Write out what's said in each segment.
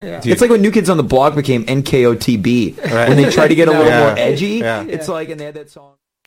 It's like when New Kids on the Block became NKOTB when they tried to get a little Yeah. more edgy. Yeah. It's like and they had that song.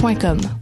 vuesurlarelève.com.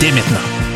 dès maintenant.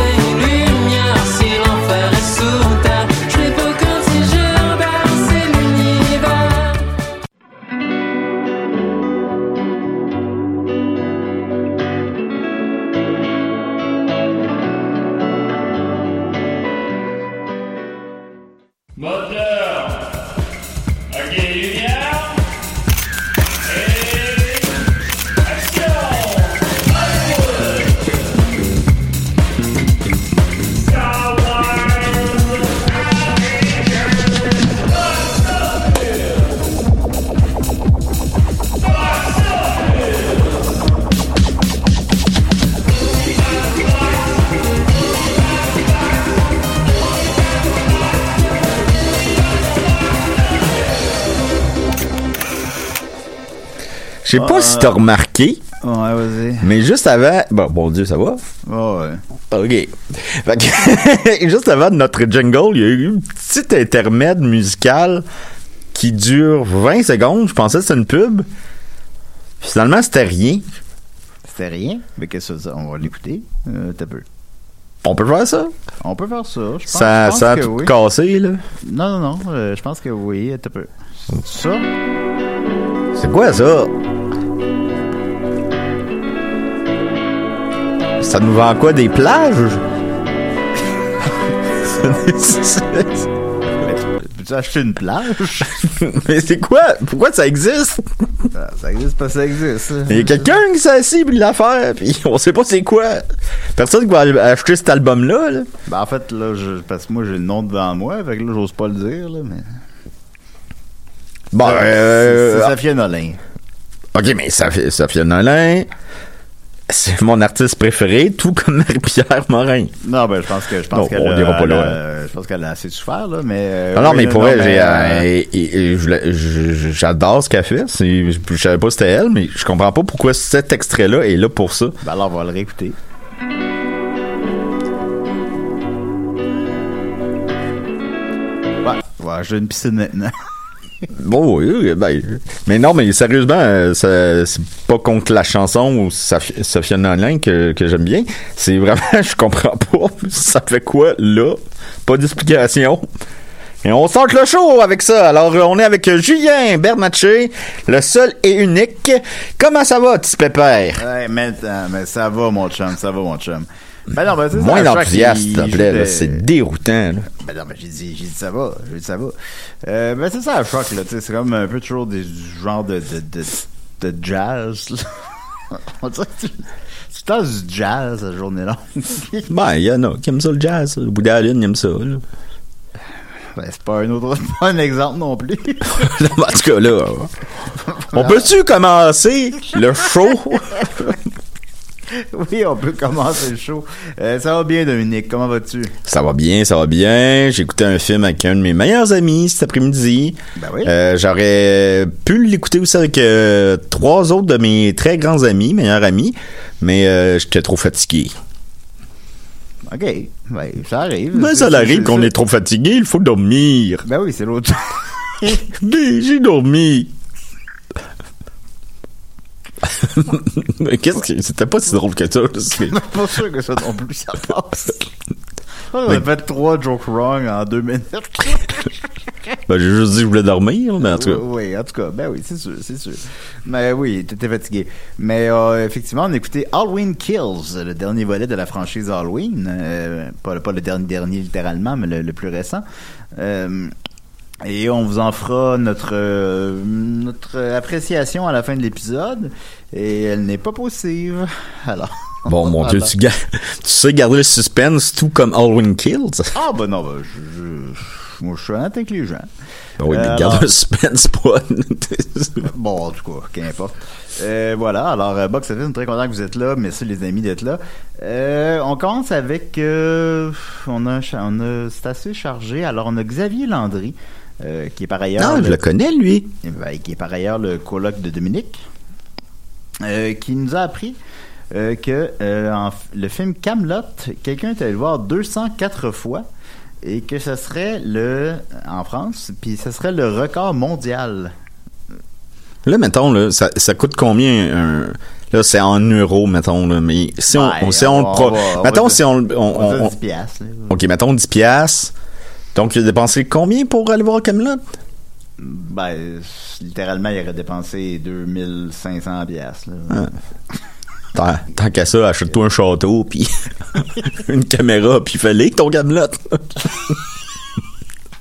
Je sais pas si t'as remarqué, Ouais, vas-y. mais juste avant. Bon, bon Dieu, ça va? Ouais, ouais. OK. Fait que, juste avant notre jingle, il y a eu un petit intermède musical qui dure 20 secondes. Je pensais que c'était une pub. Finalement, c'était rien. C'était rien. Mais qu'est-ce que ça? On va l'écouter. Euh, t'as peu. On peut faire ça? On peut faire ça. Je pense, ça je pense ça a que tout oui. cassé, là. Non, non, non. euh, je pense que oui. T'as peu. Ça? C'est quoi ça? Ça nous vend quoi des plages? Peux-tu acheter une plage? Mais c'est quoi? Pourquoi ça existe? Ah, ça existe pas, ça existe. Il y a quelqu'un qui s'est assis puis l'affaire, puis on sait pas c'est quoi. Personne qui va acheter cet album-là. Là. Ben, en fait, là, je, parce que moi, j'ai le nom devant moi. Fait que là, j'ose pas le dire, là, mais. Bon, C'est- euh, c'est Safia Nolin. ok, mais Sophia Nolin, c'est mon artiste préféré, tout comme Marie-Pierre Morin. Non, ben, je pense que, je pense qu'elle on a- dira pas là, Je pense qu'elle a assez souffert, là, mais. euh, non, non, oui, mais pour elle, euh, euh, j'adore ce qu'elle fait. Je, je savais pas que c'était elle, mais je comprends pas pourquoi cet extrait-là est là pour ça. Ben, alors, on va le réécouter. Ouais, ouais, j'ai une piscine maintenant. Bon, oui, ben, mais non, mais sérieusement, euh, c'est pas contre la chanson ou Sophia Nolin que, que j'aime bien. C'est vraiment, je comprends pas. Ça fait quoi là? Pas d'explication. Et on sort le show avec ça. Alors, on est avec Julien Bernatchez, le seul et unique. Comment ça va, petit pépère? Mais, euh, mais ça va, mon chum, ça va, mon chum. Ben non, ben, c'est ça, Moins d'enthousiasme, il- s'il te il plaît. C'est déroutant. là. Ben non, mais j'ai dit, j'ai dit ça va, j'ai dit ça va. Euh, ben c'est ça, à choc, là, c'est comme un peu toujours des du genre de, de, de, de jazz, là. On dirait que tu- le temps du jazz, la journée longue. Ben, il y en a qui aiment ça le jazz. Le bout d'Aline aime ça. Là. ben, c'est pas un autre, pas un exemple non plus. en tout cas, là, On peut-tu commencer le show? Oui, on peut commencer le show. Euh, ça va bien, Dominique. Comment vas-tu? Ça va bien, ça va bien. J'ai écouté un film avec un de mes meilleurs amis cet après-midi. Ben oui. Euh, J'aurais pu l'écouter aussi avec euh, trois autres de mes très grands amis, meilleurs amis, mais j'étais trop fatigué. OK. Ben, ça arrive. Mais ça C'est- arrive qu'on est trop fatigué, il faut dormir. Ben oui, c'est l'autre. J'ai dormi. Mais Qu'est-ce que c'était pas si drôle que ça. c'est- pas sûr que ça non plus, ça passe. On a fait trois jokes wrong en deux minutes. Ben, j'ai juste dit que je voulais dormir, mais en tout cas. Oui, en tout cas, ben oui, c'est sûr, c'est sûr. Mais oui, t'étais fatigué. Mais euh, effectivement, on a écouté Halloween Kills, le dernier volet de la franchise Halloween. Euh, pas, pas le dernier, dernier littéralement, mais le, le plus récent. Euh, et on vous en fera notre euh, notre appréciation à la fin de l'épisode. Et elle n'est pas possible. Alors. Bon, mon Dieu, tu, tu sais garder le suspense tout comme Halloween Kills? Ah, ben non, ben, je, je, moi, je suis honnête avec les gens. Ben oui, mais Euh, garde alors- le suspense pas. Bon, en tout cas, qu'importe. Euh, voilà, alors, euh, Box Office, on est très content que vous êtes là. Merci les amis d'être là. Euh, on commence avec... euh, on a, on a c'est assez chargé. Alors, on a Xavier Landry, euh, qui est par ailleurs... Non, je le connais, lui. Ben, qui est par ailleurs le coloc de Dominique, euh, qui nous a appris euh, que en le film Camelot, quelqu'un est allé le voir 204 fois et que ce serait le en France, puis ce serait le record mondial. Là, mettons, là, ça, ça coûte combien un... Là, c'est en euros, mettons, là, mais si on, Ouais, on- si on, le on pro- va- on mettons, si on, le- on, On, on- va on- 10 piastres, là. ok, mettons 10 piastres. Donc, il a dépensé combien pour aller voir Camelot? Ben, littéralement, il aurait dépensé 2500 piastres. là. Tant, tant qu'à ça, achète-toi un château, puis une caméra, puis fais-les ton Camelot.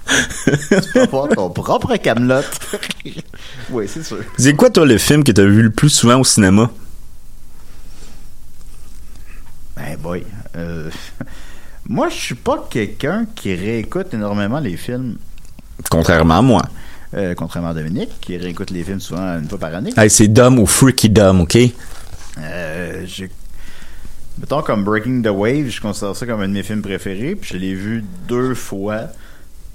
Tu vas voir ton propre Camelot. oui, c'est sûr. C'est quoi, toi, le film que t'as vu le plus souvent au cinéma? Ben boy. Euh, moi, je suis pas quelqu'un qui réécoute énormément les films. Contrairement à moi. Euh, contrairement à Dominique, qui réécoute les films souvent une fois par année. Hey, c'est dumb ou freaky dumb, OK? Euh, Mettons comme Breaking the Wave, je considère ça comme un de mes films préférés, puis je l'ai vu deux fois,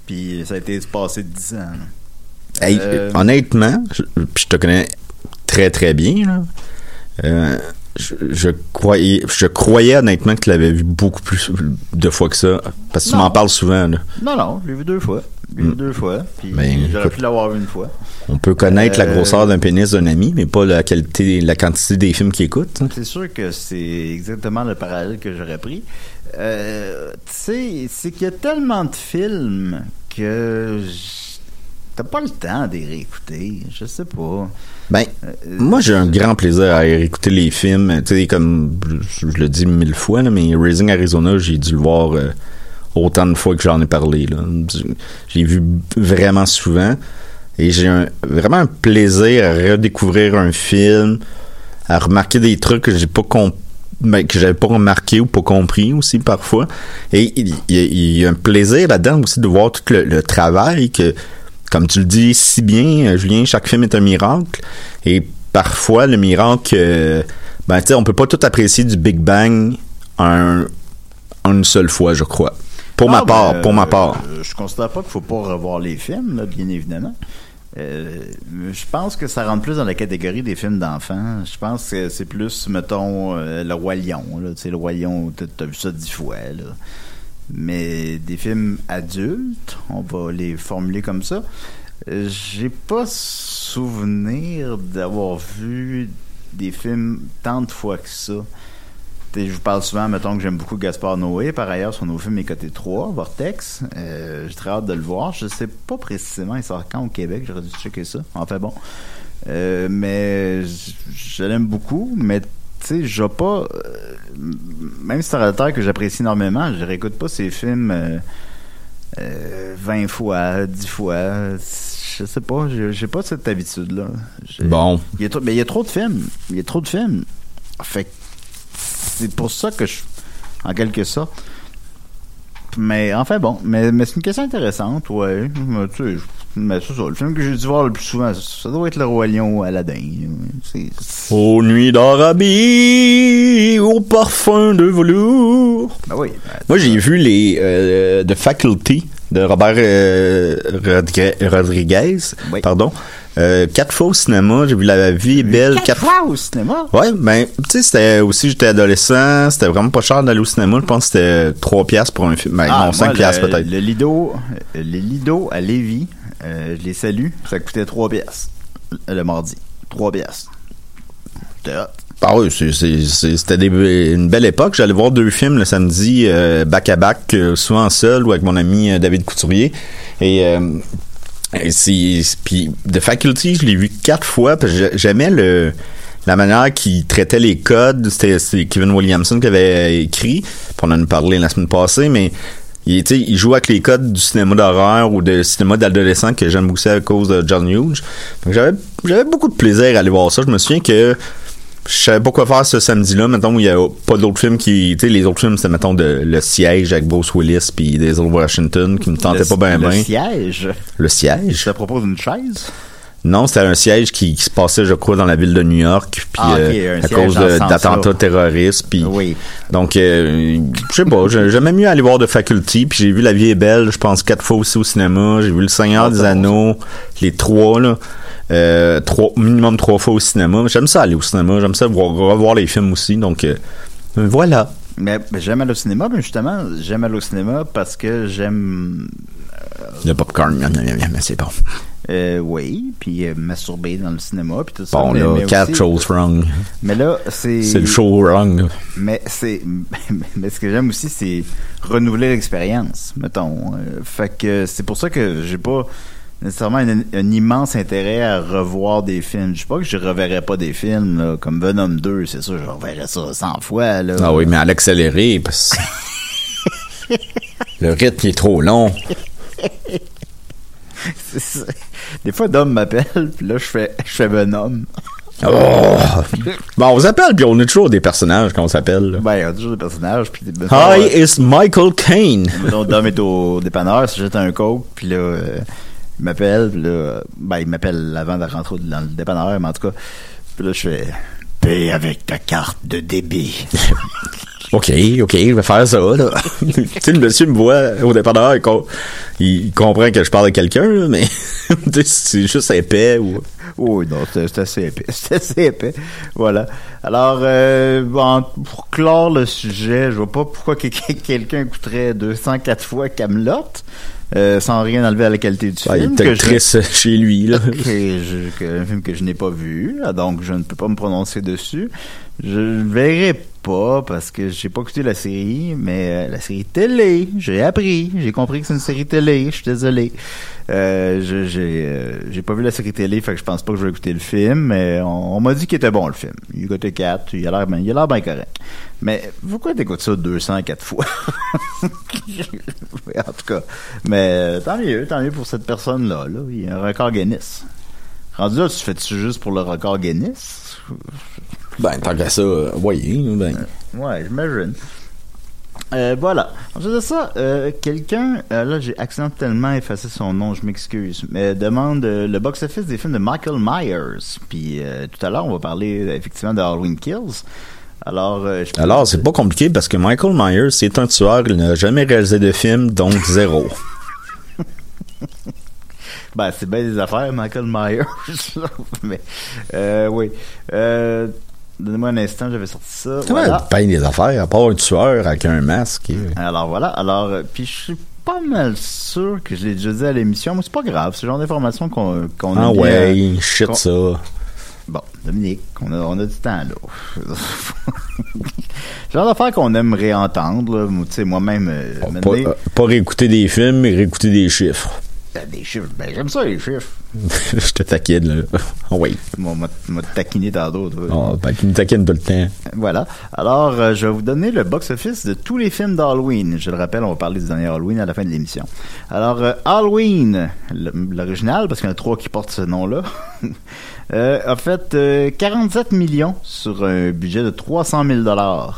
puis ça a été passé dix ans. là. Hey, Euh, honnêtement, je, je te connais très très bien. Là. Je, je croyais, je croyais honnêtement que tu l'avais vu beaucoup plus de fois que ça, parce que tu m'en parles souvent. Là. Non, non, je l'ai vu deux fois. Je l'ai vu deux fois, puis Ben, j'aurais pu l'avoir vu une fois. On peut connaître la Euh, grosseur d'un pénis d'un ami, mais pas la qualité, la quantité des films qu'il écoute. hein. C'est sûr que c'est exactement le parallèle que j'aurais pris. Euh, tu sais, c'est qu'il y a tellement de films que j- t'as pas le temps d'y réécouter. Je sais pas. Ben, Euh, moi j'ai un grand plaisir à écouter les films. Tu sais, comme je, je le dis mille fois, là, mais Raising Arizona, j'ai dû le voir euh, autant de fois que j'en ai parlé. J'ai vu vraiment souvent. Et j'ai vraiment un plaisir à redécouvrir un film, à remarquer des trucs que j'ai pas comp- ben, que j'avais pas remarqué ou pas compris aussi parfois. Et il il y, a- il y a un plaisir là-dedans aussi de voir tout le, le travail que, comme tu le dis si bien, euh, Julien, chaque film est un miracle. Et parfois, le miracle, euh, ben, tu sais, on peut pas tout apprécier du Big Bang en, en une seule fois, je crois. Pour ma Ah, part, ben, pour ma euh, part. je considère pas qu'il faut pas revoir les films, là, bien évidemment. Euh, je pense que ça rentre plus dans la catégorie des films d'enfants. Je pense que c'est plus, mettons, Le Roi Lion. Là. Le Roi Lion, t'as vu ça dix fois. Là. Mais des films adultes, on va les formuler comme ça. J'ai pas souvenir d'avoir vu des films tant de fois que ça. Sais, Je vous parle souvent, mettons que j'aime beaucoup Gaspard Noé. Par ailleurs, son nouveau film est coté 3, Vortex. Euh, J'ai très hâte de le voir. Je sais pas précisément, il sort quand au Québec. J'aurais dû checker ça. Enfin bon. Euh, mais je l'aime beaucoup. Mais tu sais, j'ai pas. euh, même si c'est un réalisateur que j'apprécie énormément, je réécoute pas ses films euh, euh, 20 fois, 10 fois. Je sais pas, j'ai pas cette habitude-là. Bon. il y, a trop, mais il y a trop de films. Il y a trop de films. Fait que c'est pour ça que je. En quelque sorte. Mais enfin bon, mais, mais c'est une question intéressante, ouais. Mais, tu sais, Mais c'est ça, le film que j'ai dû voir le plus souvent, ça, doit être Le Roi Lion ou Aladdin. C'est, Aux nuits d'Arabie, au parfum de velours. ben oui. Moi, j'ai vu les euh, The Faculty de Robert euh, Rodri- Rodriguez, Oui. pardon. Euh, quatre fois au cinéma, j'ai vu La Vie est belle. Quatre quatre fois au cinéma? Ouais, ben, tu sais, c'était aussi, j'étais adolescent, c'était vraiment pas cher d'aller au cinéma. Je pense que c'était 3 piastres pour un film. Ben, Ah, non, 5 moi, piastres le- peut-être. Le Lido, euh, les Lido à Lévis, euh, je les salue, ça coûtait 3 piastres. Le mardi. 3 piastres. C'était hot. Ah oui, c'était une belle époque. J'allais voir deux films le samedi, euh, back à back, euh, souvent seul ou avec mon ami euh, David Couturier. Et, puis The Faculty, je l'ai vu quatre fois j'aimais la manière qu'il traitait les codes. C'était Kevin Williamson qui avait écrit. On en a parlé la semaine passée, mais il, joue avec les codes du cinéma d'horreur ou de cinéma d'adolescent que j'aime beaucoup à cause de John Hughes. J'avais j'avais beaucoup de plaisir à aller voir ça. Je me souviens que je savais pas quoi faire ce samedi-là, mettons, où il y a pas d'autres films qui, tu sais, les autres films, c'était, mettons, de, Le Siège avec Bruce Willis puis Denzel Washington, qui me tentaient Le- pas bien Le bien. siège? Le Siège? Te propose une chaise? Non, c'était un siège qui, qui se passait, je crois, dans la ville de New York, puis Ah, euh, à cause d'attentats terroristes, puis Oui. donc, euh, je sais pas, j'ai- j'aimais mieux aller voir de Faculty, puis j'ai vu La Vie est belle, je pense quatre fois aussi au cinéma, j'ai vu Le Seigneur Ah, des bon, Anneaux, les trois là, euh, trois minimum trois fois au cinéma. J'aime ça aller au cinéma, j'aime ça voir, revoir les films aussi, donc euh, voilà. Mais, mais j'aime aller au cinéma, mais justement, j'aime aller au cinéma parce que j'aime. Le popcorn, c'est bon. Euh, oui, puis euh, masturber dans le cinéma, puis tout ça. Bon mais, là, mais quatre aussi- choses wrong. Mais là, c'est. C'est le show wrong. Mais c'est. Mais ce que j'aime aussi, c'est renouveler l'expérience, mettons. Euh, fait que c'est pour ça que j'ai pas nécessairement un, un immense intérêt à revoir des films. Je sais pas que je reverrai pas des films, là, comme Venom 2, c'est sûr, je reverrai ça 100 fois, là. Ah oui, mais à l'accéléré, parce que le rythme il est trop long. Des fois, Dom m'appelle, puis là, je fais, je fais Venom. Oh! Bon, on s'appelle, puis on est toujours des personnages quand on s'appelle. Ben, il y a toujours des personnages, puis des Hi, it's Michael Caine. Mettons, Dom est au dépanneur, si jette un coke, puis là, euh, il m'appelle, puis là, ben, il m'appelle avant de rentrer dans le dépanneur, mais en tout cas, puis là, je fais paye avec ta carte de débit. OK, OK, je vais faire ça, là. tu sais, le monsieur me voit au dépanneur, il, com- il comprend que je parle à quelqu'un, mais c'est juste épais ou... Oui, non, c'est assez épais. C'est assez épais. Voilà. Alors, euh, bon, pour clore le sujet, je vois pas pourquoi que- que- quelqu'un écouterait 204 fois Camelot euh, sans rien enlever à la qualité du Ah, il film. était que je- triste chez lui, là. que je- un film que je n'ai pas vu, là, donc je ne peux pas me prononcer dessus. Je ne verrai parce que j'ai pas écouté la série, mais euh, la série télé, j'ai appris, j'ai compris que c'est une série télé. Je suis désolé. Euh, euh, j'ai pas vu la série télé, fait que je pense pas que je vais écouter le film, mais on, m'a dit qu'il était bon le film. Il côté 4, il a l'air bien, il a l'air bien correct. Mais pourquoi t'écoutes ça 204 fois? En tout cas, mais euh, tant mieux, tant mieux pour cette personne-là. Là. Il y a un record Guinness. Rendu là, tu fais-tu juste pour le record Guinness? Ben, tant qu'à ça, euh, voyez, ben... Ouais, j'imagine. Euh, voilà. Ensuite de ça, euh, quelqu'un, euh, là j'ai accidentellement effacé son nom, je m'excuse, mais demande euh, le box-office des films de Michael Myers. Puis euh, tout à l'heure, on va parler euh, effectivement de Halloween Kills. Alors, euh, je Alors, c'est pas compliqué parce que Michael Myers, c'est un tueur, il n'a jamais réalisé de film, donc zéro. Ben, c'est bien des affaires, Michael Myers. mais, euh, oui. Donnez-moi un instant, j'avais sorti ça. Comment Voilà. il peint des affaires, à part un tueur avec un masque? et- Alors voilà, alors euh, puis je suis pas mal sûr que je l'ai déjà dit à l'émission, mais c'est pas grave, c'est le genre d'information qu'on qu'on Ah ouais, euh, shit qu'on- ça. Bon, Dominique, on a, on a du temps là. genre d'affaire qu'on aime réentendre, là. Tu sais, moi-même, euh, Pas, euh, pas réécouter des films, mais réécouter des chiffres. Des chiffres, ben j'aime ça les chiffres. Je te taquine, là. Oh, oui. Moi, m'a taquiné tantôt. toi. Oh, ben, tu me taquines tout le temps. Voilà. Alors, euh, je vais vous donner le box-office de tous les films d'Halloween. Je le rappelle, on va parler du dernier Halloween à la fin de l'émission. Alors, euh, Halloween, l'original, parce qu'il y en a trois qui portent ce nom-là, euh, a fait euh, 47 millions sur un budget de 300 000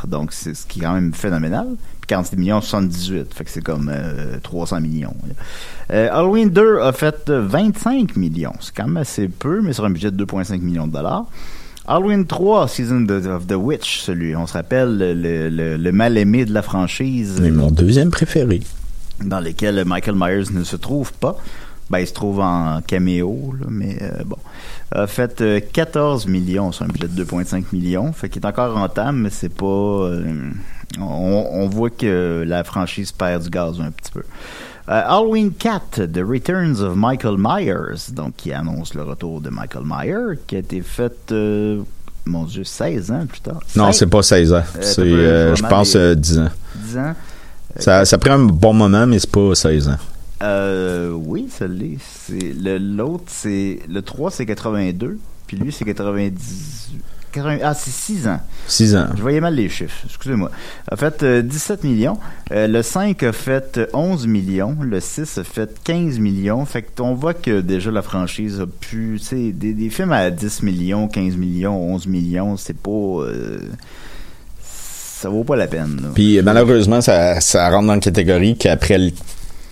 Donc, c'est ce qui est quand même phénoménal. Puis 46 millions, 78. Fait que c'est comme euh, 300 millions. Euh, Halloween 2 a fait euh, 25 millions. C'est quand même assez peu, mais sur un budget de 2,5 millions de dollars. Halloween 3, Season of- the Witch, celui, on se rappelle, le, le- le mal-aimé de la franchise. Mais mon deuxième préféré. dans lesquels Michael Myers ne se trouve pas. Ben, il se trouve en caméo, là, mais euh, bon. A fait euh, 14 millions sur un budget de 2,5 millions. Fait qu'il est encore rentable, mais c'est pas... euh, on, on voit que la franchise perd du gaz un petit peu. Euh, Halloween 4, The Returns of Michael Myers, donc qui annonce le retour de Michael Myers, qui a été fait, euh, mon Dieu, 16 ans plus tard. Non, 16, c'est pas 16 ans. Euh, C'est, je pense, des- euh, 10 ans. 10 ans. Ça, ça prend un bon moment, mais c'est pas 16 ans. Euh, oui, ça l'est. C'est le l'autre c'est le 3 c'est 82, puis lui c'est 90 80 ah, c'est 6 ans. 6 ans. Je voyais mal les chiffres, excusez-moi. A fait euh, 17 millions, Euh, le 5 a fait euh, 11 millions, le 6 a fait 15 millions. Fait que on voit que déjà la franchise a pu, tu sais, des, des films à 10 millions, 15 millions, 11 millions, c'est pas euh, ça vaut pas la peine. là. Puis malheureusement, ça, ça rentre dans la catégorie qu'après le,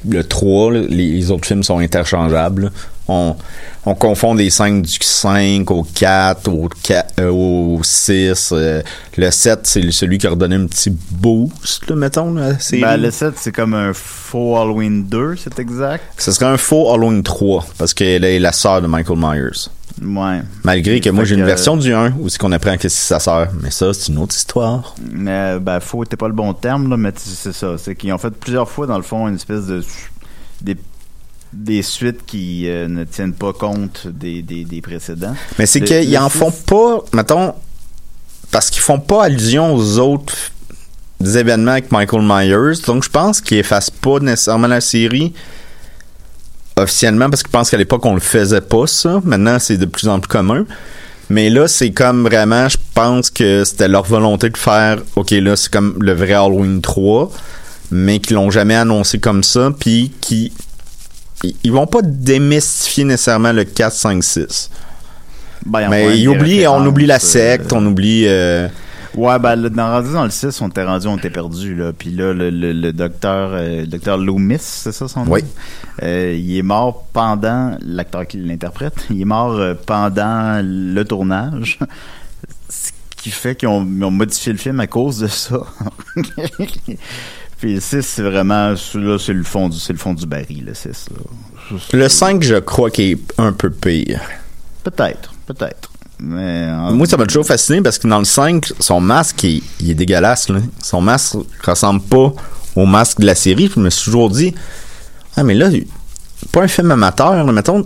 le 3, là, les, les autres films sont interchangeables. On, on confond des scènes du 5 au 4, au, 4, euh, au 6. euh, le 7, c'est celui qui a redonné un petit boost, là, mettons, là. Ben, le 7 c'est comme un faux Halloween 2, c'est exact? Ce serait un faux Halloween 3, parce qu'elle est la sœur de Michael Myers. Ouais. Malgré que moi, j'ai une que- version du 1 où c'est qu'on apprend que c'est sa sœur. Mais ça, c'est une autre histoire. Mais ben faux était pas le bon terme là, mais c'est ça, c'est qu'ils ont fait plusieurs fois dans le fond une espèce de des des suites qui euh, ne tiennent pas compte des, des, des précédents. Mais c'est qu'ils en font pas, mettons, parce qu'ils font pas allusion aux autres événements avec Michael Myers. Donc, je pense qu'ils effacent pas nécessairement la série officiellement parce qu'ils pensent qu'à l'époque, on le faisait pas, ça. Maintenant, c'est de plus en plus commun. Mais là, c'est comme vraiment, je pense que c'était leur volonté de faire, OK, là, c'est comme le vrai Halloween 3, mais qu'ils l'ont jamais annoncé comme ça, puis qui ils- vont pas démystifier nécessairement le 4, 5, 6. Ben, ils en font Mais ils oublient, on références, oublie la euh, secte, on oublie. euh, Ouais, ben le- dans rendu dans le 6, on était rendu, on était perdu là. Puis là, le, le, le docteur, euh, le docteur Loomis, c'est ça son nom? Oui. Euh, il est mort pendant l'acteur qui l'interprète. Il est mort euh, pendant le tournage. Ce qui fait qu'ils ont, ont modifié le film à cause de ça. Puis le 6, c'est vraiment, là, c'est le fond du, c'est le fond du baril, le 6. là. Le 5, je crois qu'il est un peu pire. Peut-être, peut-être. Mais en- Moi, ça m'a toujours fasciné parce que dans le 5, son masque, il, il est dégueulasse. Là. Son masque ressemble pas au masque de la série. Je me suis toujours dit, ah, mais là, pas un film amateur. là. Mettons,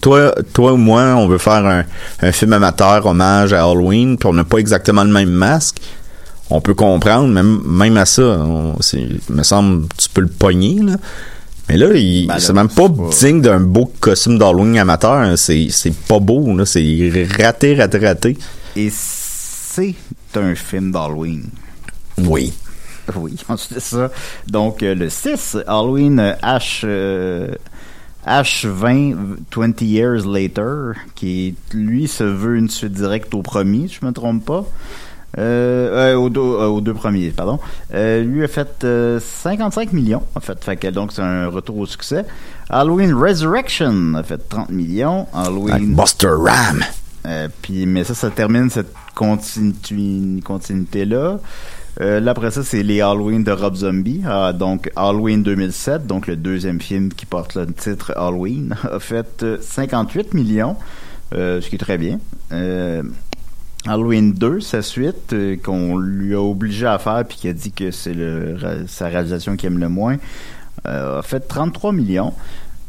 toi, toi ou moi, on veut faire un, un film amateur, hommage à Halloween, puis on n'a pas exactement le même masque. On peut comprendre, même, même à ça, on, il me semble, tu peux le pogner, là. Mais là, Ben c'est même pas, digne d'un beau costume d'Halloween amateur. hein. C'est, pas beau, là. C'est raté, raté, raté. Et c'est un film d'Halloween. Oui. Oui, ensuite de ça. Donc, euh, le 6, Halloween euh, H, euh, H20, 20 Years Later, qui, lui, se veut une suite directe au premier, si je me trompe pas. Euh, euh, aux, deux, euh, aux deux premiers, pardon. Euh, lui a fait euh, 55 millions, en fait. Fait que donc, c'est un retour au succès. Halloween Resurrection a fait 30 millions. Halloween... Buster Ram. Euh, puis, mais ça, ça termine cette continu- continuité-là. Euh, là, après ça, c'est les Halloween de Rob Zombie. Ah, donc, Halloween 2007, donc le deuxième film qui porte le titre Halloween, a fait euh, 58 millions, euh, ce qui est très bien. Halloween 2, sa suite, euh, qu'on lui a obligé à faire, puis qui a dit que c'est sa réalisation qu'il aime le moins, euh, a fait 33 millions.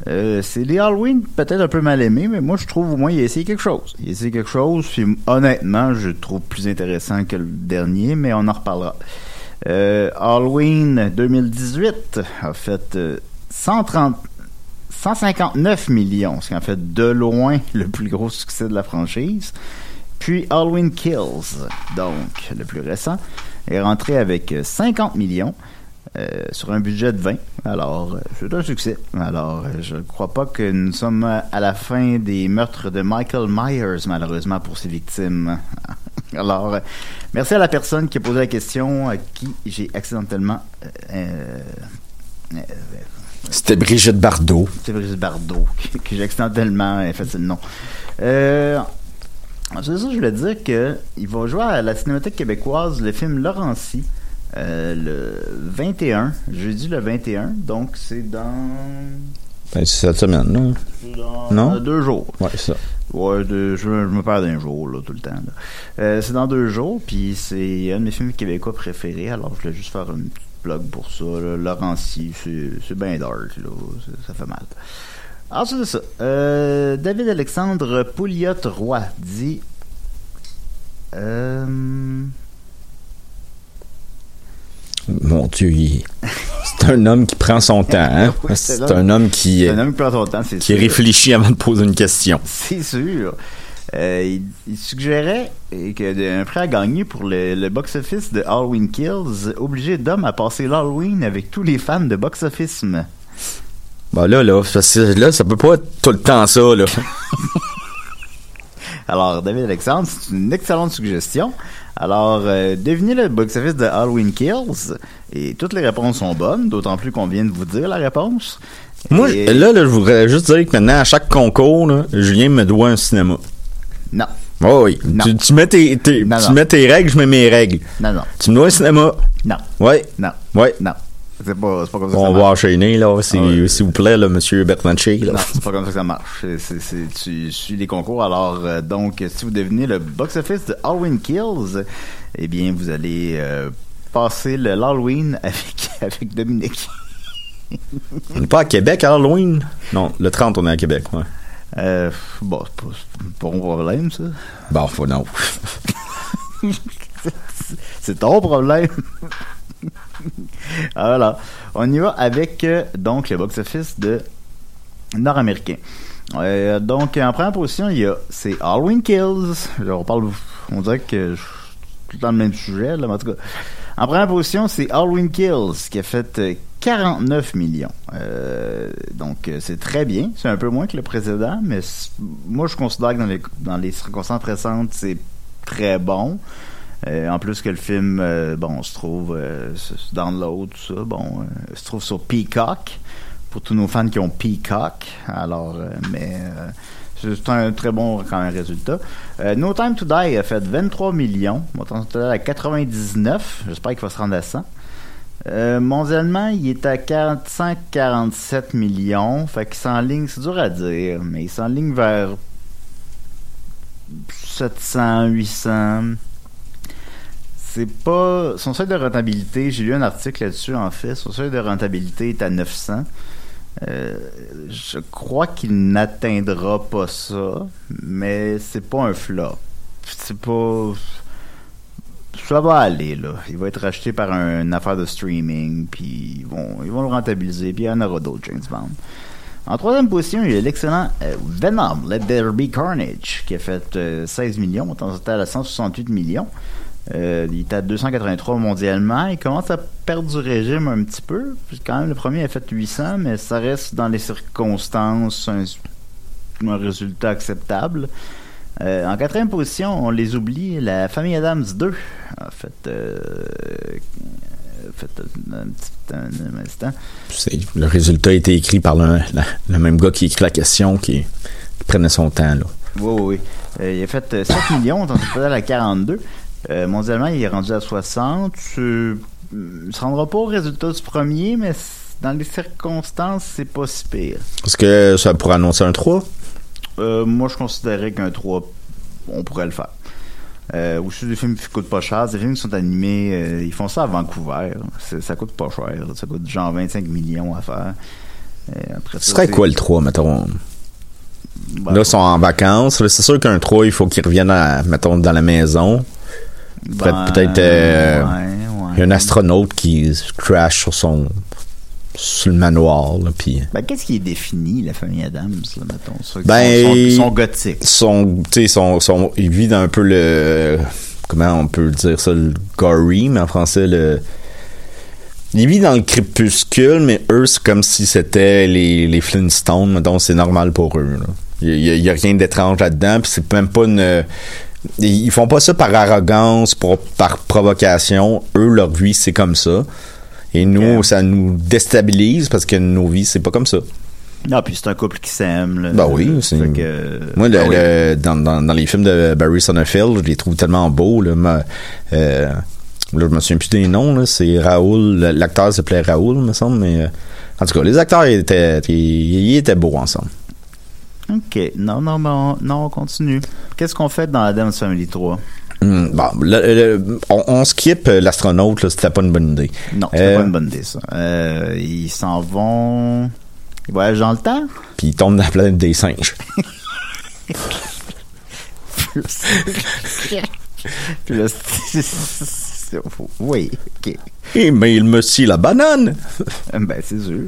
Euh, c'est des Halloween peut-être un peu mal aimés, mais moi je trouve au moins il a essayé quelque chose. Il a essayé quelque chose, puis honnêtement, je trouve plus intéressant que le dernier, mais on en reparlera. Halloween 2018 a fait euh, 130 159 millions, ce qui en fait de loin le plus gros succès de la franchise. Puis Halloween Kills, donc le plus récent, est rentré avec euh, 50 millions euh, sur un budget de 20. Alors, euh, c'est un succès. Alors, euh, je ne crois pas que nous sommes à la fin des meurtres de Michael Myers, malheureusement, pour ses victimes. Alors, euh, merci à la personne qui a posé la question, à qui j'ai accidentellement... euh, euh, C'était Brigitte Bardot. c'est Brigitte Bardot, que, que j'ai accidentellement effacé le nom. Euh, c'est ça, je voulais dire que il va jouer à la Cinémathèque québécoise le film Laurency euh, le 21, jeudi le 21, donc c'est dans, Ben, c'est cette semaine, c'est dans Non? deux jours. Ouais, c'est ça. Ouais, de- je, je me perds d'un jour, là, tout le temps. Euh, c'est dans deux jours, puis c'est un de mes films québécois préférés, alors je voulais juste faire une petite plug pour ça. Là. Laurency, c'est, bien dark, là. Ça fait mal. Ensuite de ça, euh, David Alexandre Pouliot-Roy dit... Euh, Mon Dieu, il- c'est un homme qui prend son temps. Hein? Oui, c'est un homme qui, c'est un homme qui prend son temps, c'est qui sûr. réfléchit avant de poser une question. C'est sûr. Euh, il, il suggérait euh, que de- un prêt à gagner pour le, le box-office de Halloween Kills obligeait Dom à passer l'Halloween avec tous les fans de box-office. Bah là, là, ça, c'est- là, ça peut pas être tout le temps ça, là. Alors, David Alexandre, c'est une excellente suggestion. Alors, euh, devinez le box-office de Halloween Kills. Et toutes les réponses sont bonnes, d'autant plus qu'on vient de vous dire la réponse. Moi, Et- là, là, je voudrais juste dire que maintenant, à chaque concours, là, Julien me doit un cinéma. Non, Oh oui. Non. Tu, tu mets tes, tes- Non, tu non. mets tes règles, je mets mes règles. non, non, Tu me dois un cinéma. non, Ouais. non, Ouais. non. C'est pas, comme ça que On ça va enchaîner, là, s'il Ah ouais. s'il vous plaît, là, monsieur Bertranchi, là. Non, c'est pas comme ça que ça marche. C'est, tu suis les concours. Alors, euh, donc, si vous devinez le box-office de Halloween Kills, eh bien, vous allez euh, passer le l'Halloween avec, avec Dominique. On n'est pas à Québec, à Halloween? Non, le 30, on est à Québec, ouais. Euh, bon, c'est pas, pas mon problème, ça. Bon, faut non. C'est ton problème. voilà. On y va avec euh, donc le box-office de nord-américain. Euh, donc en première position, il y a c'est Halloween Kills. On parle on dirait que je tout le temps le même sujet en première position, c'est Halloween Kills qui a fait euh, 49 millions. Euh, donc euh, c'est très bien, c'est un peu moins que le précédent, mais moi je considère que dans les dans les circonstances précédentes, c'est très bon. Euh, en plus que le film, euh, bon, se trouve euh, s- s- download, tout ça, bon, euh, se trouve sur Peacock pour tous nos fans qui ont Peacock. Alors, mais c'est un très bon quand même résultat. No Time to Die a fait 23 millions, montant total à 99. J'espère qu'il va se rendre à 100. Euh, mondialement, il est à 447 millions. Fait qu'il s'enligne, c'est dur à dire, mais il s'enligne vers 700, 800. C'est pas. Son seuil de rentabilité, j'ai lu un article là-dessus en fait. Son seuil de rentabilité est à 900. Euh, je crois qu'il n'atteindra pas ça, mais c'est pas un flop. C'est pas. Ça va aller, là. Il va être acheté par un- une affaire de streaming, puis ils vont, ils vont le rentabiliser, puis il y en aura d'autres, James Bond. En troisième position, il y a l'excellent euh, Venom, Let There Be Carnage, qui a fait euh, 16 millions, en total à 168 millions. Euh, il est à 283 mondialement. Il commence à perdre du régime un petit peu. Puis quand même, le premier a fait 800, mais ça reste dans les circonstances un, un résultat acceptable. Euh, en quatrième position, on les oublie, la famille Adams 2 a fait, euh, a fait un, petit un- un instant. C'est- Le résultat a été écrit par le, la- le même gars qui écrit la question, qui, qui prenait son temps, là. Oui, oui, oui. Euh, il a fait euh, 7 millions, dans total à 42. Euh, mondialement, il est rendu à 60. Euh, il ne se rendra pas au résultat du premier, mais dans les circonstances, c'est pas si pire. Est-ce que ça pourrait annoncer un 3? Euh, moi, je considérais qu'un 3, on pourrait le faire. Euh, aussi, des films qui coûtent pas cher. Des films qui sont animés, euh, ils font ça à Vancouver. Ça coûte pas cher. Ça coûte genre 25 millions à faire. Euh, Ce serait quoi le 3, mettons? Ben, Là, ils sont en vacances. C'est sûr qu'un 3, il faut qu'ils reviennent, à, mettons, dans la maison. Ben, peut-être, euh, ouais, ouais. Il y a un astronaute qui crash sur son sur le manoir, puis Ben, qu'est-ce qui est défini, la famille Adams, là, mettons? Ben, ils sont, il- sont, sont gothiques. son, tu sais, son, son, il vit dans un peu le, comment on peut dire ça, le gory, mais en français, le, il vit dans le crépuscule, mais eux, c'est comme si c'était les, les Flintstones, donc c'est normal pour eux. Il y, a- a rien d'étrange là-dedans, puis c'est même pas une, ils font pas ça par arrogance, pour, par provocation. Eux, leur vie, c'est comme ça. Et nous, ça nous déstabilise parce que nos vies, c'est pas comme ça. Non, puis c'est un couple qui s'aime. Ben oui, c'est- que- Moi, le- Ah oui. le- dans, dans, dans les films de Barry Sonnenfeld, je les trouve tellement beaux. Là, Ma- euh, là, je me souviens plus des noms. C'est Raoul. L'acteur s'appelait Raoul, me semble. Mais euh, en tout cas, les acteurs ils étaient, ils, ils étaient beaux ensemble. OK. Non, non, mais on, non, on continue. Qu'est-ce qu'on fait dans Adam's Family 3? Hum, bon, le- le- on, on skip euh, l'astronaute. C'était pas une bonne idée. Non, Euh, pas une bonne idée, ça. Euh, ils s'en vont... Ils voyagent dans le temps? Puis il tombe dans la planète des singes. Puis là, oui, OK. Eh, mais il me scie la banane. Ben, c'est sûr.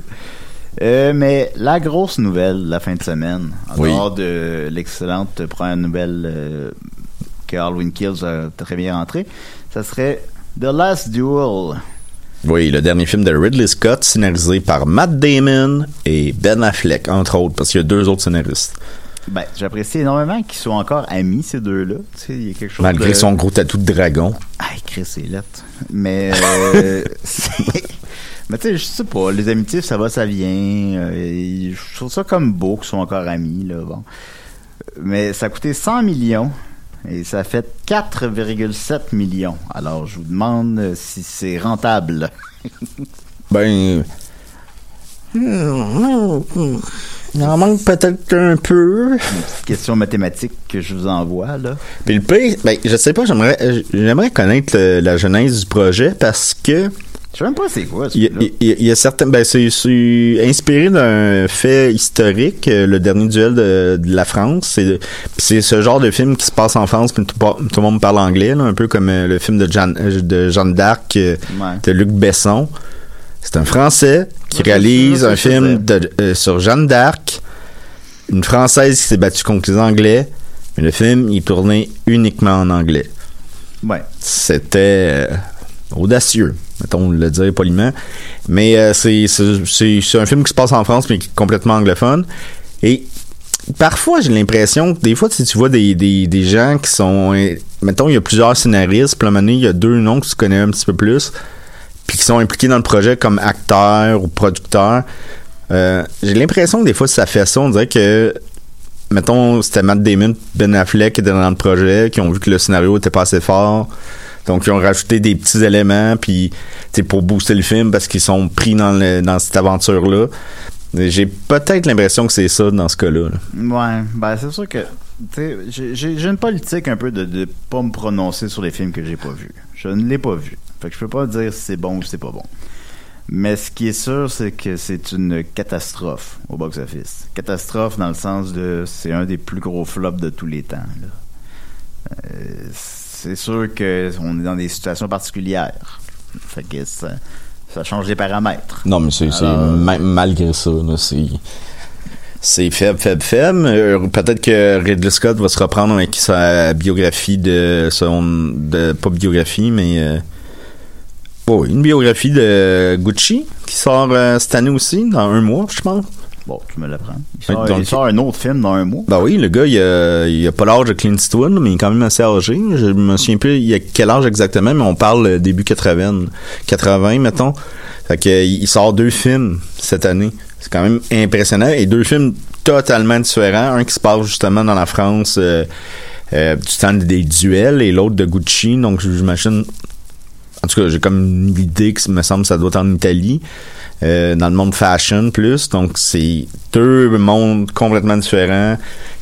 Euh, mais la grosse nouvelle de la fin de semaine, en Oui. dehors de l'excellente première nouvelle euh, que Halloween Kills a très bien rentré, ça serait The Last Duel. Oui, le dernier film de Ridley Scott, scénarisé par Matt Damon et Ben Affleck, entre autres, parce qu'il y a deux autres scénaristes. Ben, j'apprécie énormément qu'ils soient encore amis, ces deux-là. Tu sais, il y a quelque chose Malgré de... son gros tatou de dragon. Ah, Chris, c'est. Mais, euh, c'est- mais tu sais, je sais pas, les amitiés, ça va, ça vient. euh, je trouve ça comme beau qu'ils soient encore amis, là, bon. Mais ça a coûté 100 millions et ça a fait 4,7 millions. Alors, je vous demande euh, si c'est rentable. Ben. Il en manque peut-être un peu. Petite question mathématique que je vous envoie, là. Puis le pire, ben, je sais pas, j'aimerais, euh, j'aimerais connaître le- la genèse du projet parce que Je sais même pas c'est quoi, il y, y a- il y a certains, ben, c'est, inspiré d'un fait historique, euh, le dernier duel de, de la France. C'est, c'est ce genre de film qui se passe en France, puis tout, le monde parle anglais, là, un peu comme euh, le film de Jeanne, euh, de Jeanne d'Arc Ouais. de Luc Besson. C'est un Français qui réalise un film de- euh, sur Jeanne d'Arc, une Française qui s'est battue contre les Anglais, mais le film il tourné uniquement en anglais. Ouais. C'était euh, audacieux, mettons le dire poliment. Mais euh, c'est, un film qui se passe en France, mais qui est complètement anglophone. Et parfois, j'ai l'impression que des fois, si tu vois des, des, des gens qui sont... euh, Mettons, il y a plusieurs scénaristes, puis à un moment donné, il y a deux noms que tu connais un petit peu plus, puis qui sont impliqués dans le projet comme acteurs ou producteurs. Euh, j'ai l'impression que des fois, ça fait ça. On dirait que mettons, c'était Matt Damon, Ben Affleck qui étaient dans le projet, qui ont vu que le scénario était pas assez fort. Donc, ils ont rajouté des petits éléments, puis, sais, pour booster le film, parce qu'ils sont pris dans, cette aventure-là. J'ai peut-être l'impression que c'est ça dans ce cas-là. là. Ouais, ben c'est sûr que j'ai- une politique un peu de de pas me prononcer sur les films que j'ai pas vus. Je ne l'ai pas vu. Fait que je peux pas dire si c'est bon ou si c'est pas bon. Mais ce qui est sûr, c'est que c'est une catastrophe au box-office. Catastrophe dans le sens de c'est un des plus gros flops de tous les temps. là. Euh, c'est sûr que on est dans des situations particulières. Fait que ça, ça change les paramètres. Non, mais c'est ma- malgré ça, c'est c'est faible, faible, faible. Euh, Peut-être que Ridley Scott va se reprendre avec sa biographie de son de pas biographie, mais euh, oh, une biographie de Gucci qui sort euh, cette année aussi dans un mois, je pense. Bon, tu me l'apprends. Il sort, donc- il sort un autre film dans un mois. Bah oui, le gars, il a, il a pas l'âge de Clint Eastwood, mais il est quand même assez âgé. Je me souviens plus il a quel âge exactement, mais on parle début 80, 80 mettons. Fait que, il sort deux films cette année. C'est quand même impressionnant. Et deux films totalement différents. Un qui se passe justement dans la France euh, euh, du temps des duels et l'autre de Gucci. Donc j'imagine en tout cas, j'ai comme une idée que ça me semble que ça doit être en Italie, euh, dans le monde fashion plus. Donc, c'est deux mondes complètement différents.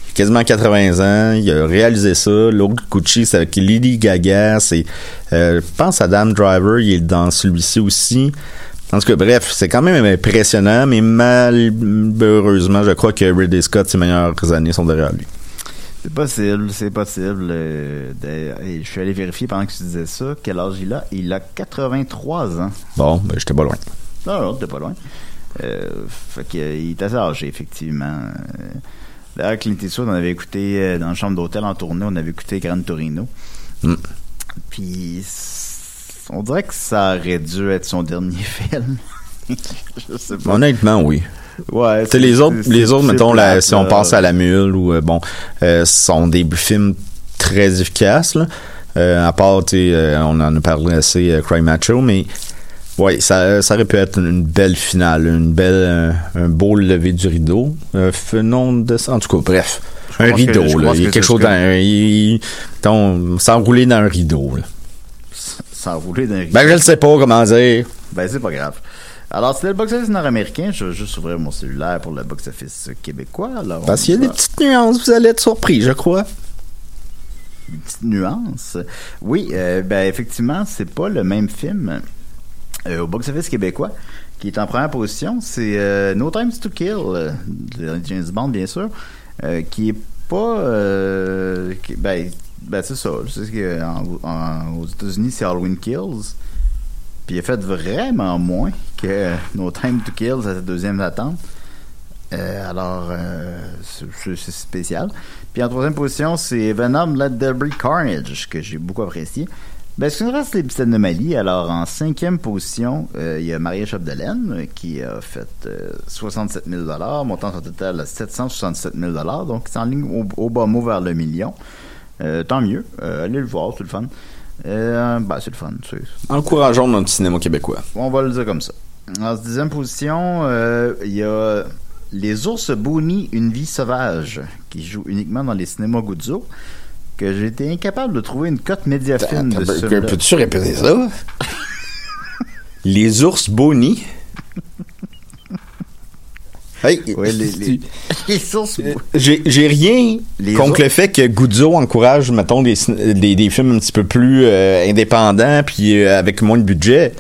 Il a quasiment 80 ans. Il a réalisé ça. L'autre Gucci, c'est avec Lady Gaga. C'est, euh, je pense, Adam Driver, il est dans celui-ci aussi. En tout cas, bref, c'est quand même impressionnant, mais malheureusement, je crois que Ridley Scott, ses meilleures années sont derrière lui. C'est possible, c'est possible. euh, je suis allé vérifier pendant que tu disais ça. Quel âge il a? Il a 83 ans. Bon, ben, j'étais pas loin. Non, non, t'es pas loin. Euh, fait qu'il est assez âgé, effectivement. Euh, D'ailleurs, Clint Eastwood, on avait écouté euh, dans la chambre d'hôtel en tournée, on avait écouté Gran Torino. Mm. Puis, on dirait que ça aurait dû être son dernier film. je sais pas. Honnêtement, oui. Ouais, les autres, les autres, mettons, la- si on là. pense à la mule ou euh, bon, euh, sont des films très efficace. Là. Euh, à part, euh, on en a parlé assez, euh, Cry Macho, mais ouais, ça, ça aurait pu être une belle finale, une belle, euh, un beau lever du rideau. Euh, non de ça, en tout cas, bref. Je Un que- rideau, là. Il y a que quelque chose que- dans. Il, il- ton- s'enrouler dans un rideau, là. S'enrouler d'un Ben, je ne sais pas comment dire. Ben, c'est pas grave. Alors, c'était le box-office nord-américain. Je vais juste ouvrir mon cellulaire pour le box-office québécois. Alors, Parce qu'il y a des petites nuances, vous allez être surpris, je crois. Une petite nuance. Oui, euh, ben, effectivement, c'est pas le même film au box-office québécois qui est en première position. C'est euh, No Time to Kill, euh, de James Bond, bien sûr, euh, qui est pas... euh, ben, ben, c'est ça. Je sais que en- en- aux États-Unis, c'est Halloween Kills. Puis il a fait vraiment moins que No Time to Kill, sa deuxième attente. Euh, alors, euh, c'est spécial. Puis en troisième position, c'est Venom Let There Be Carnage, que j'ai beaucoup apprécié. Ben, ce qui nous reste, c'est les petites anomalies. Alors, en cinquième position, euh, il y a Maria Chapdelaine, euh, qui a fait euh, 67 000 montant son total à 767 000 Donc, c'est en ligne au, au bas mot vers le million. Euh, tant mieux. Euh, allez le voir, c'est le fun. Euh, ben, c'est le fun. Encourageons notre cinéma québécois. on va le dire comme ça. En dixième position, euh, il y a Les ours Booney, une vie sauvage, qui joue uniquement dans les cinémas Guzzo, que j'ai été incapable de trouver une cote médiafine de ce Peux-tu répéter ça? Les ours Bonnie? Hey, les, les, les ours Bo- J'ai rien Les contre autres- le fait que Guzzo encourage, mettons, des, des films un petit peu plus euh, indépendants puis euh, avec moins de budget.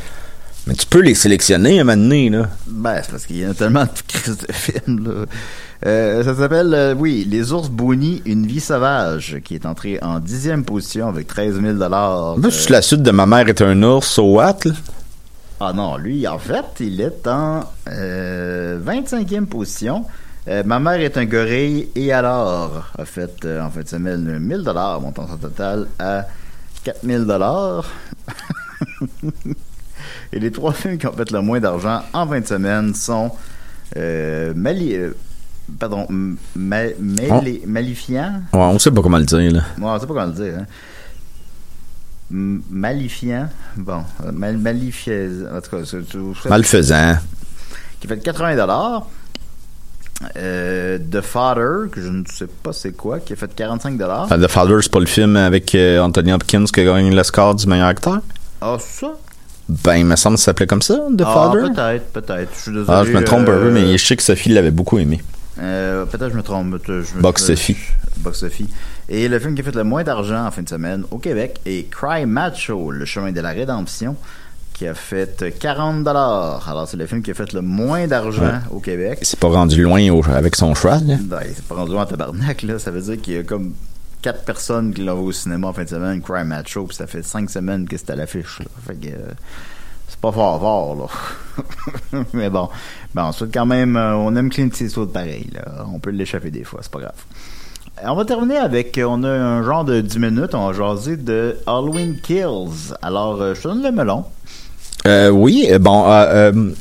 Mais tu peux les sélectionner à un moment donné, là. Ben, c'est parce qu'il y a tellement de crises de films, là. Euh, ça s'appelle, euh, oui, Les ours Booney, une vie sauvage, qui est entré en dixième position avec 13 000 Moi, c'est la suite de Ma mère est un ours au Watt, là? Ah non, lui, en fait, il est en euh, 25e position. Euh, ma mère est un gorille et alors a fait euh, en fin de semaine 1000 dollars, montant son total à 4000 dollars. et les trois films qui ont fait le moins d'argent en fin de semaine sont euh, Mali, euh, pardon, M- Ma- Mali- Malifiant? Ouais, on sait pas comment le dire, là. Moi, on sait pas comment le dire. Hein. Malifiant? Bon, euh, mal. En tout cas, Malfaisant. qui fait 80 dollars. Euh, The Father, que je ne sais pas c'est quoi, qui a fait 45 dollars. The Father, c'est pas le film avec euh, Anthony Hopkins qui a gagné l'Oscar du meilleur acteur? Ah, ça? Ben, il me semble que ça s'appelait comme ça, The Ah, Father. peut-être, peut-être. Je suis désolé. Ah, je me trompe un peu, mais je sais que Sophie l'avait beaucoup aimé. Euh, peut-être je me trompe. je- Box Sophie. Box Sophie. Et le film qui a fait le moins d'argent en fin de semaine au Québec est Cry Macho, le chemin de la rédemption, qui a fait 40 dollars. Alors c'est le film qui a fait le moins d'argent Ouais. au Québec. Il s'est pas rendu loin au- avec son cheval, là. Ben, c'est pas rendu en tabarnak, là. Ça veut dire qu'il y a comme quatre personnes qui l'ont vu au cinéma en fin de semaine, Cry Macho, puis ça fait cinq semaines que c'était à l'affiche. Fait que euh, c'est pas fort fort, là. Mais bon. Ensuite, quand même, euh, on aime Clint Eastwood pareil, là. On peut l'échapper des fois, c'est pas grave. Euh, On va terminer avec, euh, on a un genre de 10 minutes, on va jaser de Halloween Kills. Alors, je te donne le melon. Euh, oui, bon, euh, euh,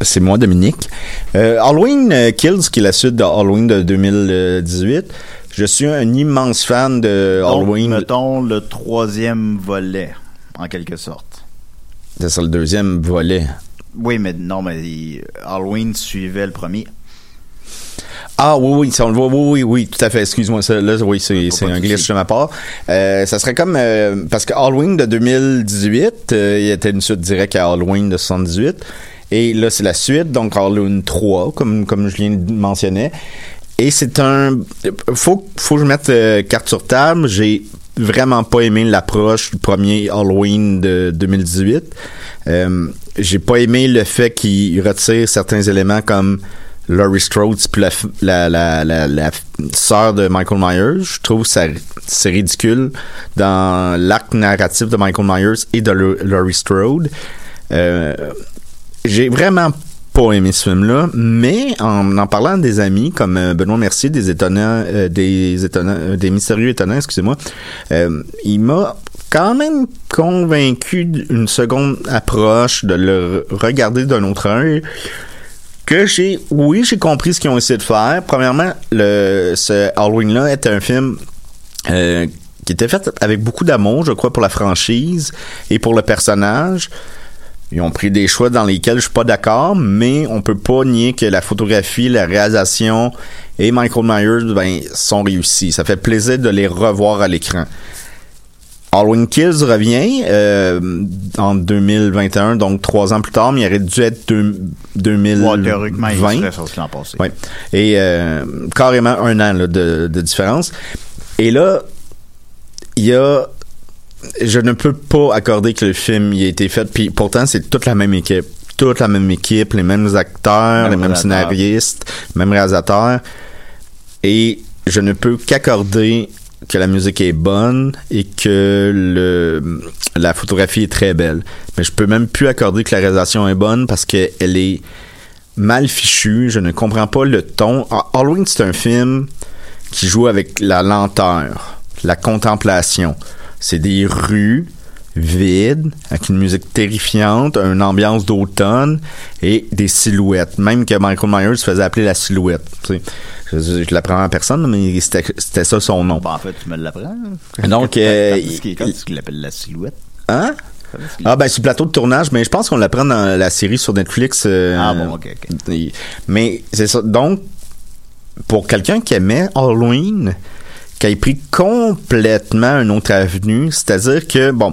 c'est moi, Dominique. Euh, Halloween Kills, qui est la suite de Halloween de 2018. Je suis un immense fan de Donc, Halloween. mettons le troisième volet, en quelque sorte. C'est ça le deuxième volet. Oui, mais non, mais il- Halloween suivait le premier. Ah oui, oui, ça, on le voit, oui, oui, oui, tout à fait. Excuse-moi, là, oui, c'est, de un glitch de ma part. Euh, ça serait comme euh, parce que Halloween de 2018, euh, il y était une suite directe à Halloween de 78, et là c'est la suite, donc Halloween 3, comme comme Julien le mentionnait. Et c'est un, faut faut que je mette euh, carte sur table. J'ai vraiment pas aimé l'approche du premier Halloween de 2018. Euh, j'ai pas aimé le fait qu'il retire certains éléments comme Laurie Strode puis la, la, la, la, sœur de Michael Myers. Je trouve ça c'est ridicule dans l'arc narratif de Michael Myers et de Lau- Laurie Strode. Euh, j'ai vraiment aimé ce film-là, mais en en parlant des amis comme euh, Benoît Mercier des étonnants, euh, des étonnants, euh, des mystérieux étonnants, excusez-moi, il m'a quand même convaincu d'une seconde approche de le re- regarder d'un autre œil que j'ai oui j'ai compris ce qu'ils ont essayé de faire premièrement le ce Halloween là est un film qui était faite avec beaucoup d'amour, je crois, pour la franchise et pour le personnage. Ils ont pris des choix dans lesquels je suis pas d'accord, mais on peut pas nier que la photographie, la réalisation et Michael Myers ben, sont réussis. Ça fait plaisir de les revoir à l'écran. Halloween Kills revient euh, en 2021, donc trois ans plus tard, mais il aurait dû être deux, 2020. Ouais. Et euh, carrément un an là, de, de différence. Et là, il y a je ne peux pas accorder que le film y a été fait. Puis pourtant, c'est toute la même équipe. Toute la même équipe, les mêmes acteurs, Même les mêmes scénaristes, même réalisateurs. Et je ne peux qu'accorder que la musique est bonne et que le, la photographie est très belle. Mais je peux même plus accorder que la réalisation est bonne parce qu'elle est mal fichue. Je ne comprends pas le ton. Ha- Halloween, c'est un film qui joue avec la lenteur, la contemplation. C'est des rues vides, avec une musique terrifiante, une ambiance d'automne et des silhouettes. Même que Michael Myers se faisait appeler la silhouette. tu. Je, je, je l'apprends à personne, mais c'était ça son nom. Bon, en fait, tu me l'apprends. Donc, euh, Quand l'appelle la silhouette? Hein? Ah ben sur le plateau de tournage, mais je pense qu'on l'apprend dans la série sur Netflix. euh, Ah bon, ok, ok. Mais c'est ça. Donc, pour quelqu'un qui aimait Halloween, qui a pris complètement une autre avenue, c'est-à-dire que, bon,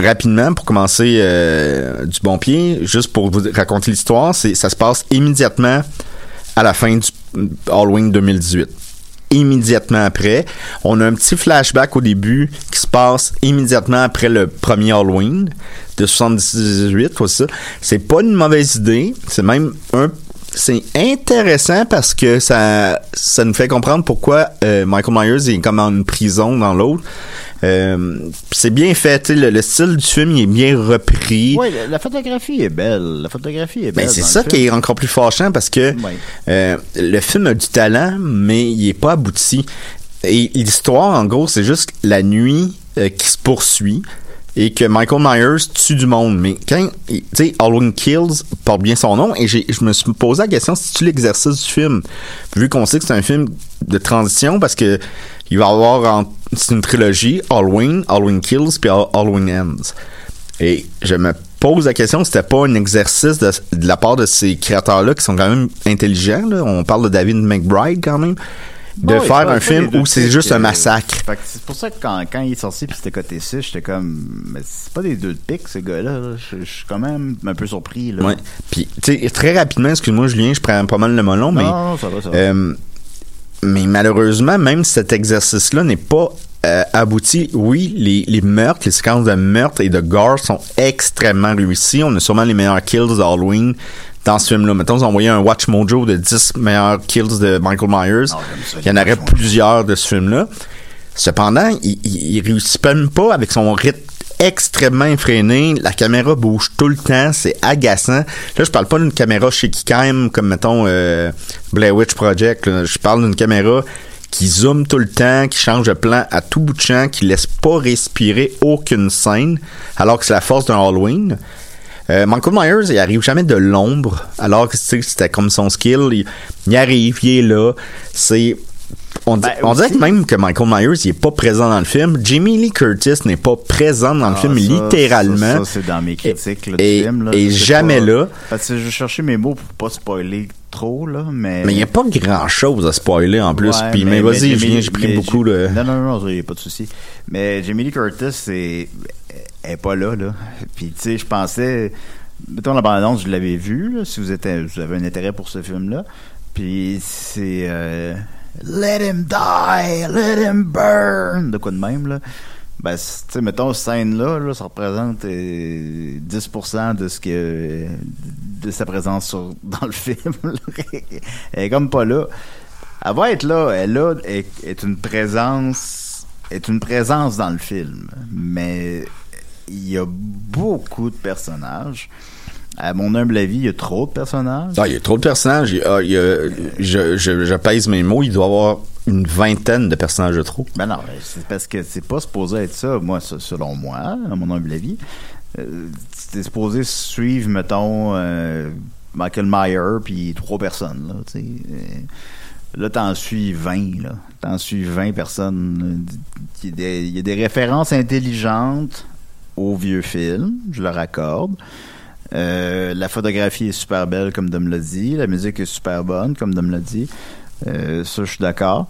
rapidement, pour commencer euh, du bon pied, juste pour vous raconter l'histoire, c'est ça se passe immédiatement à la fin du Halloween 2018. Immédiatement après, on a un petit flashback au début qui se passe immédiatement après le premier Halloween de 78 ou ça. C'est pas une mauvaise idée, c'est même un c'est intéressant parce que ça ça nous fait comprendre pourquoi euh, Michael Myers est comme en une prison dans l'autre. Euh, c'est bien fait, le, le style du film il est bien repris. Ouais, la, la photographie est belle. La photographie est belle. Ben, c'est dans ça qui est encore plus fâchant parce que euh, le film a du talent, mais il est pas abouti. Et l'histoire, en gros, c'est juste la nuit euh, qui se poursuit et que Michael Myers tue du monde. Mais quand, tu sais, Halloween Kills porte bien son nom et je me suis posé la question si tu l'exercice du film, vu qu'on sait que c'est un film de transition parce que il va y avoir c'est une trilogie Halloween, Halloween Kills puis Hall- Halloween Ends. Et je me pose la question, c'était pas un exercice de, de la part de ces créateurs-là qui sont quand même intelligents. là? On parle de David McBride quand même. De faire un film où c'est juste un massacre. C'est pour ça que quand, quand il est sorti puis c'était côté 6, j'étais comme mais c'est pas des deux de pique ce gars-là. là. Je suis quand même un peu surpris là. Ouais. Puis, tu sais, très rapidement, excuse-moi, Julien, je prends pas mal le melon, mais. Non, non, ça va, ça va. Euh, mais malheureusement, même cet exercice-là n'est pas euh, abouti. Oui, les, les meurtres, les séquences de meurtres et de gore sont extrêmement réussis. On a sûrement les meilleurs kills d'Halloween dans ce film-là. Mettons, vous envoyez un Watch Mojo de 10 meilleurs kills de Michael Myers. Ah, ça, Il y en aurait plusieurs de ce film-là. Cependant, il, il, il réussit même pas avec son rythme extrêmement effréné. La caméra bouge tout le temps. C'est agaçant. Là, je parle pas d'une caméra shaky cam comme, mettons, euh, Blair Witch Project. là. Je parle d'une caméra qui zoome tout le temps, qui change de plan à tout bout de champ, qui laisse pas respirer aucune scène, alors que c'est la force d'un Halloween. Euh, Michael Myers, il arrive jamais de l'ombre, alors que c'était comme son skill. Il, il arrive, il est là. C'est on, dit- Ben, on dirait que même que Michael Myers, il est pas présent dans le film. Jamie Lee Curtis n'est pas présent dans le Ah, film, ça, littéralement. Ça, ça, c'est dans mes critiques là, du et- film. Là, et jamais pas- là. Parce que je cherchais mes mots pour pas spoiler trop, là, mais. Mais il n'y a pas grand chose à spoiler en plus. Ouais, Puis, mais, vas-y, Julien, j'ai pris beaucoup de. Non, non, non, il n'y a pas de souci. Mais Jamie Lee Curtis, c'est. Elle est pas là, là. Puis, tu sais, je pensais. Mettons, la bande-annonce, je l'avais vue, là, si vous, êtes, vous avez un intérêt pour ce film-là. Puis, c'est. euh, Let him die, let him burn. De quoi de même, là. Ben, tu sais, mettons, cette scène-là, là, ça représente euh, 10% de ce que. de sa présence sur- dans le film. Elle est comme pas là. Elle va être là. Elle là, est, est une présence. est une présence dans le film. Mais il y a beaucoup de personnages. À mon humble avis, il y a trop de personnages. Ah, il y a trop de personnages. Il y a- il y a- je, je, je pèse mes mots. Il doit y avoir une vingtaine de personnages de trop. Ben non, c'est parce que c'est pas supposé être ça, moi, selon moi, à mon humble avis. Euh, c'est supposé suivre, mettons, euh, Michael Myers puis trois personnes, là, tu sais. Euh, Là, t'en suis 20, là. T'en suis 20 personnes. Il y, a des, il y a des références intelligentes aux vieux films, je leur accorde. Euh, la photographie est super belle, comme Dom l'a dit. La musique est super bonne, comme Dom l'a dit. Euh, ça, je suis d'accord.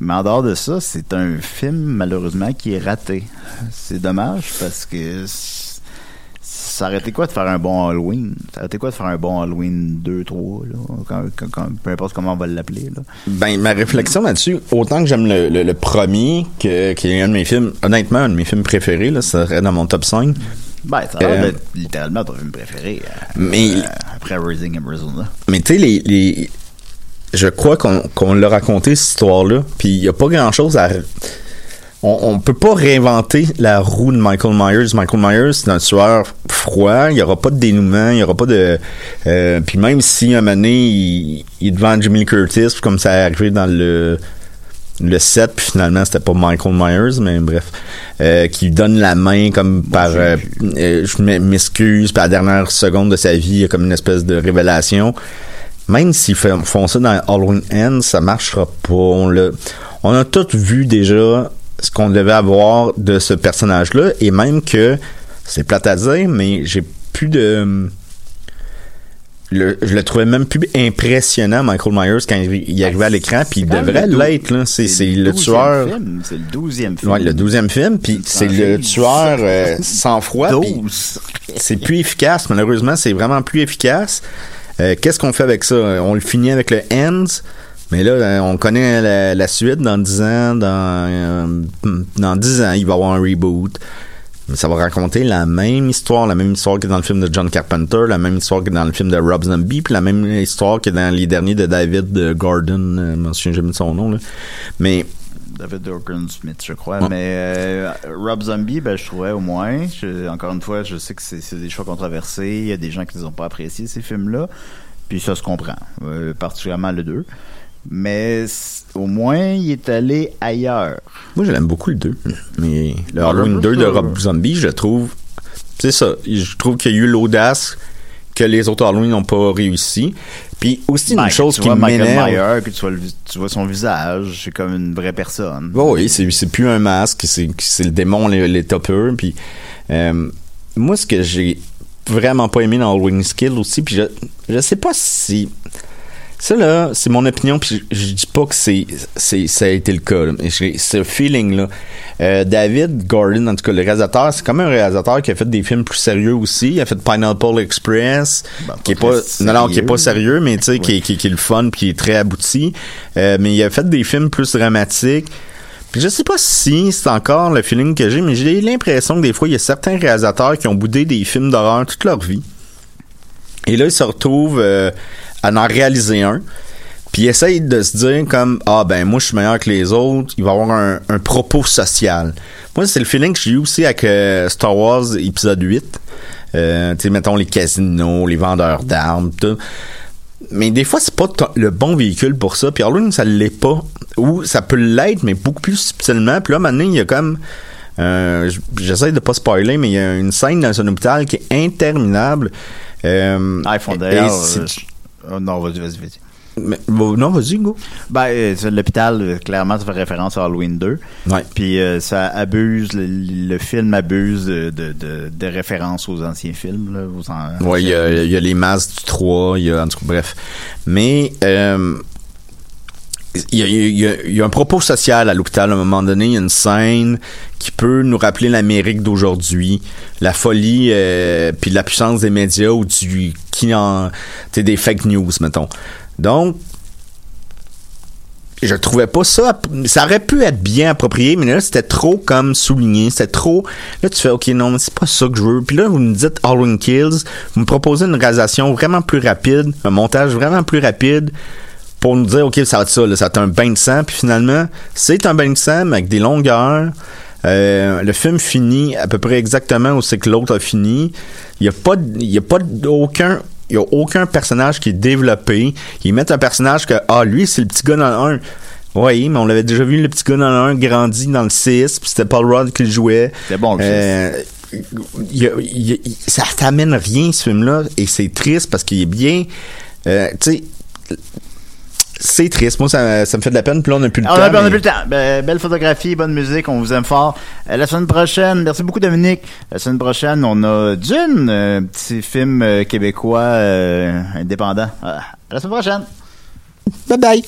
Mais en dehors de ça, c'est un film, malheureusement, qui est raté. C'est dommage parce que ça aurait été quoi de faire un bon Halloween? Ça aurait été quoi de faire un bon Halloween 2, 3, là? Quand- quand- quand- peu importe comment on va l'appeler, là. Ben, ma réflexion là-dessus, autant que j'aime le, le- le premier, que, qui est un de mes films, honnêtement, un de mes films préférés, là, ça serait dans mon top 5. Ben, ça a l'air Euh, d'être littéralement ton film préféré. euh, Mais- euh, après Raising Arizona. Mais tu sais, les, les- je crois qu'on qu'on l'a raconté, cette histoire-là, puis il n'y a pas grand-chose à... On, on peut pas réinventer la roue de Michael Myers. Michael Myers, c'est un tueur froid, il n'y aura pas de dénouement, il n'y aura pas de... euh, puis même si un moment donné, il, il est devant Jimmy Curtis, comme ça est arrivé dans le le 7, puis finalement c'était pas Michael Myers, mais bref, euh, qui lui donne la main comme par euh, euh, je m'e- m'excuse, puis à la dernière seconde de sa vie, il y a comme une espèce de révélation. Même s'ils font ça dans Halloween Ends, ça marchera pas. On, l'a- on a tous vu déjà ce qu'on devait avoir de ce personnage-là, et même que, c'est plate à dire, mais j'ai plus de... Le, je le trouvais même plus impressionnant, Michael Myers, quand il, il arrivait à l'écran, puis il devrait le l'être, là. C'est, c'est le 12e tueur... C'est le douzième film. Ouais, le douzième film, puis c'est le tueur euh, sans froid. puis 12. c'est plus efficace, malheureusement, c'est vraiment plus efficace. Euh, Qu'est-ce qu'on fait avec ça? On le finit avec le Ends, mais là, euh, on connaît la, la suite dans 10 ans, dans, euh, dans 10 ans, il va y avoir un reboot. Mais ça va raconter la même histoire, la même histoire que dans le film de John Carpenter, la même histoire que dans le film de Rob Zombie, puis la même histoire que dans les derniers de David euh, Gordon, euh, je me souviens jamais de son nom, là. Mais David Dorkin Smith, je crois. Ouais. Mais euh, Rob Zombie, ben, je trouvais au moins. Je- encore une fois, je sais que c'est des choix controversés. Il y a des gens qui n'ont pas apprécié ces films-là. Puis ça se comprend. euh, particulièrement le 2. Mais au moins, il est allé ailleurs. Moi, je l'aime beaucoup le 2. Mais le Ouais, Halloween le 2 de Rob. Zombie, je trouve. C'est ça. Je trouve qu'il y a eu l'audace que les autres Halloween n'ont pas réussi. Puis aussi, Ben, une chose qui m'énerve. Puis tu vois, le tu vois son visage, c'est comme une vraie personne. Ouais, oui, c'est, c'est plus un masque, c'est, c'est le démon, les, les topeurs. Puis, euh, moi, ce que j'ai vraiment pas aimé dans Halloween Skill aussi, puis je, je sais pas si. Ça, là, c'est mon opinion, puis je, je dis pas que c'est, c'est, ça a été le cas. là, mais j'ai ce feeling-là. Euh, David Gordon, en tout cas, le réalisateur, c'est comme un réalisateur qui a fait des films plus sérieux aussi. Il a fait Pineapple Express, Ben, qui est pas très non, non, qui est pas sérieux. sérieux, mais tu sais, qui, est- qui, qui est le fun, puis qui est très abouti. Euh, mais il a fait des films plus dramatiques. Puis je sais pas si c'est encore le feeling que j'ai, mais j'ai l'impression que des fois, il y a certains réalisateurs qui ont boudé des films d'horreur toute leur vie. Et là, ils se retrouvent euh, à en réaliser un. Puis ils essayent de se dire comme Ah ben moi je suis meilleur que les autres, il va y avoir un, un propos social. Moi, c'est le feeling que j'ai eu aussi avec euh, Star Wars épisode 8. Euh, tu sais, mettons les casinos, les vendeurs d'armes, tout. Mais des fois, c'est pas le bon véhicule pour ça. Puis Halloween, ça l'est pas. Ou ça peut l'être, mais beaucoup plus subtilement. Puis là, maintenant, il y a comme... euh, J'essaie de pas spoiler, mais il y a une scène dans un hôpital qui est interminable. Euh, Ah, ils font et d'ailleurs. Euh, oh, non, vas-y, vas-y, vas-y. mais- bon, non, vas-y, go. Ben, euh, l'hôpital, euh, clairement, ça fait référence à Halloween 2. Ouais. Puis euh, ça abuse, le, le film abuse de, de, références aux anciens films. Là, aux an- Ouais, il y a, il y a les masques du 3, il y a, en tout cas, bref. Mais, euh, il y, a, un propos social à l'hôpital. À un moment donné, il y a une scène qui peut nous rappeler l'Amérique d'aujourd'hui, la folie, euh, puis la puissance des médias ou du qui en, des fake news, mettons. Donc, je trouvais pas ça ça aurait pu être bien approprié mais là c'était trop comme souligné. C'était trop là tu fais ok non mais c'est pas ça que je veux. Puis là vous me dites Halloween Kills. Vous me proposez une réalisation vraiment plus rapide un montage vraiment plus rapide pour nous dire ok ça va être ça là, ça va être un bain de sang puis finalement c'est un bain de sang mais avec des longueurs Euh, le film finit à peu près exactement où c'est que l'autre a fini il y a pas il y a pas aucun il y a aucun personnage qui est développé. Ils mettent un personnage que, ah, lui, c'est le petit gars dans le 1. Oui, mais on l'avait déjà vu, le petit gars dans le 1 grandi dans le 6, puis c'était Paul Rudd qui le jouait. C'était bon, Euh, y a- il y a- il- ça t'amène rien, ce film-là, et c'est triste parce qu'il est bien... euh, tu sais, c'est triste. Moi, ça, ça me fait de la peine. Puis là, on n'a plus le Ah, temps. on a, on a mais- plus le temps. Ben, belle photographie, bonne musique, on vous aime fort. Euh, la semaine prochaine, merci beaucoup Dominique. La semaine prochaine, on a Dune, euh, petit film euh, québécois euh, indépendant. Ah, à la semaine prochaine. Bye bye.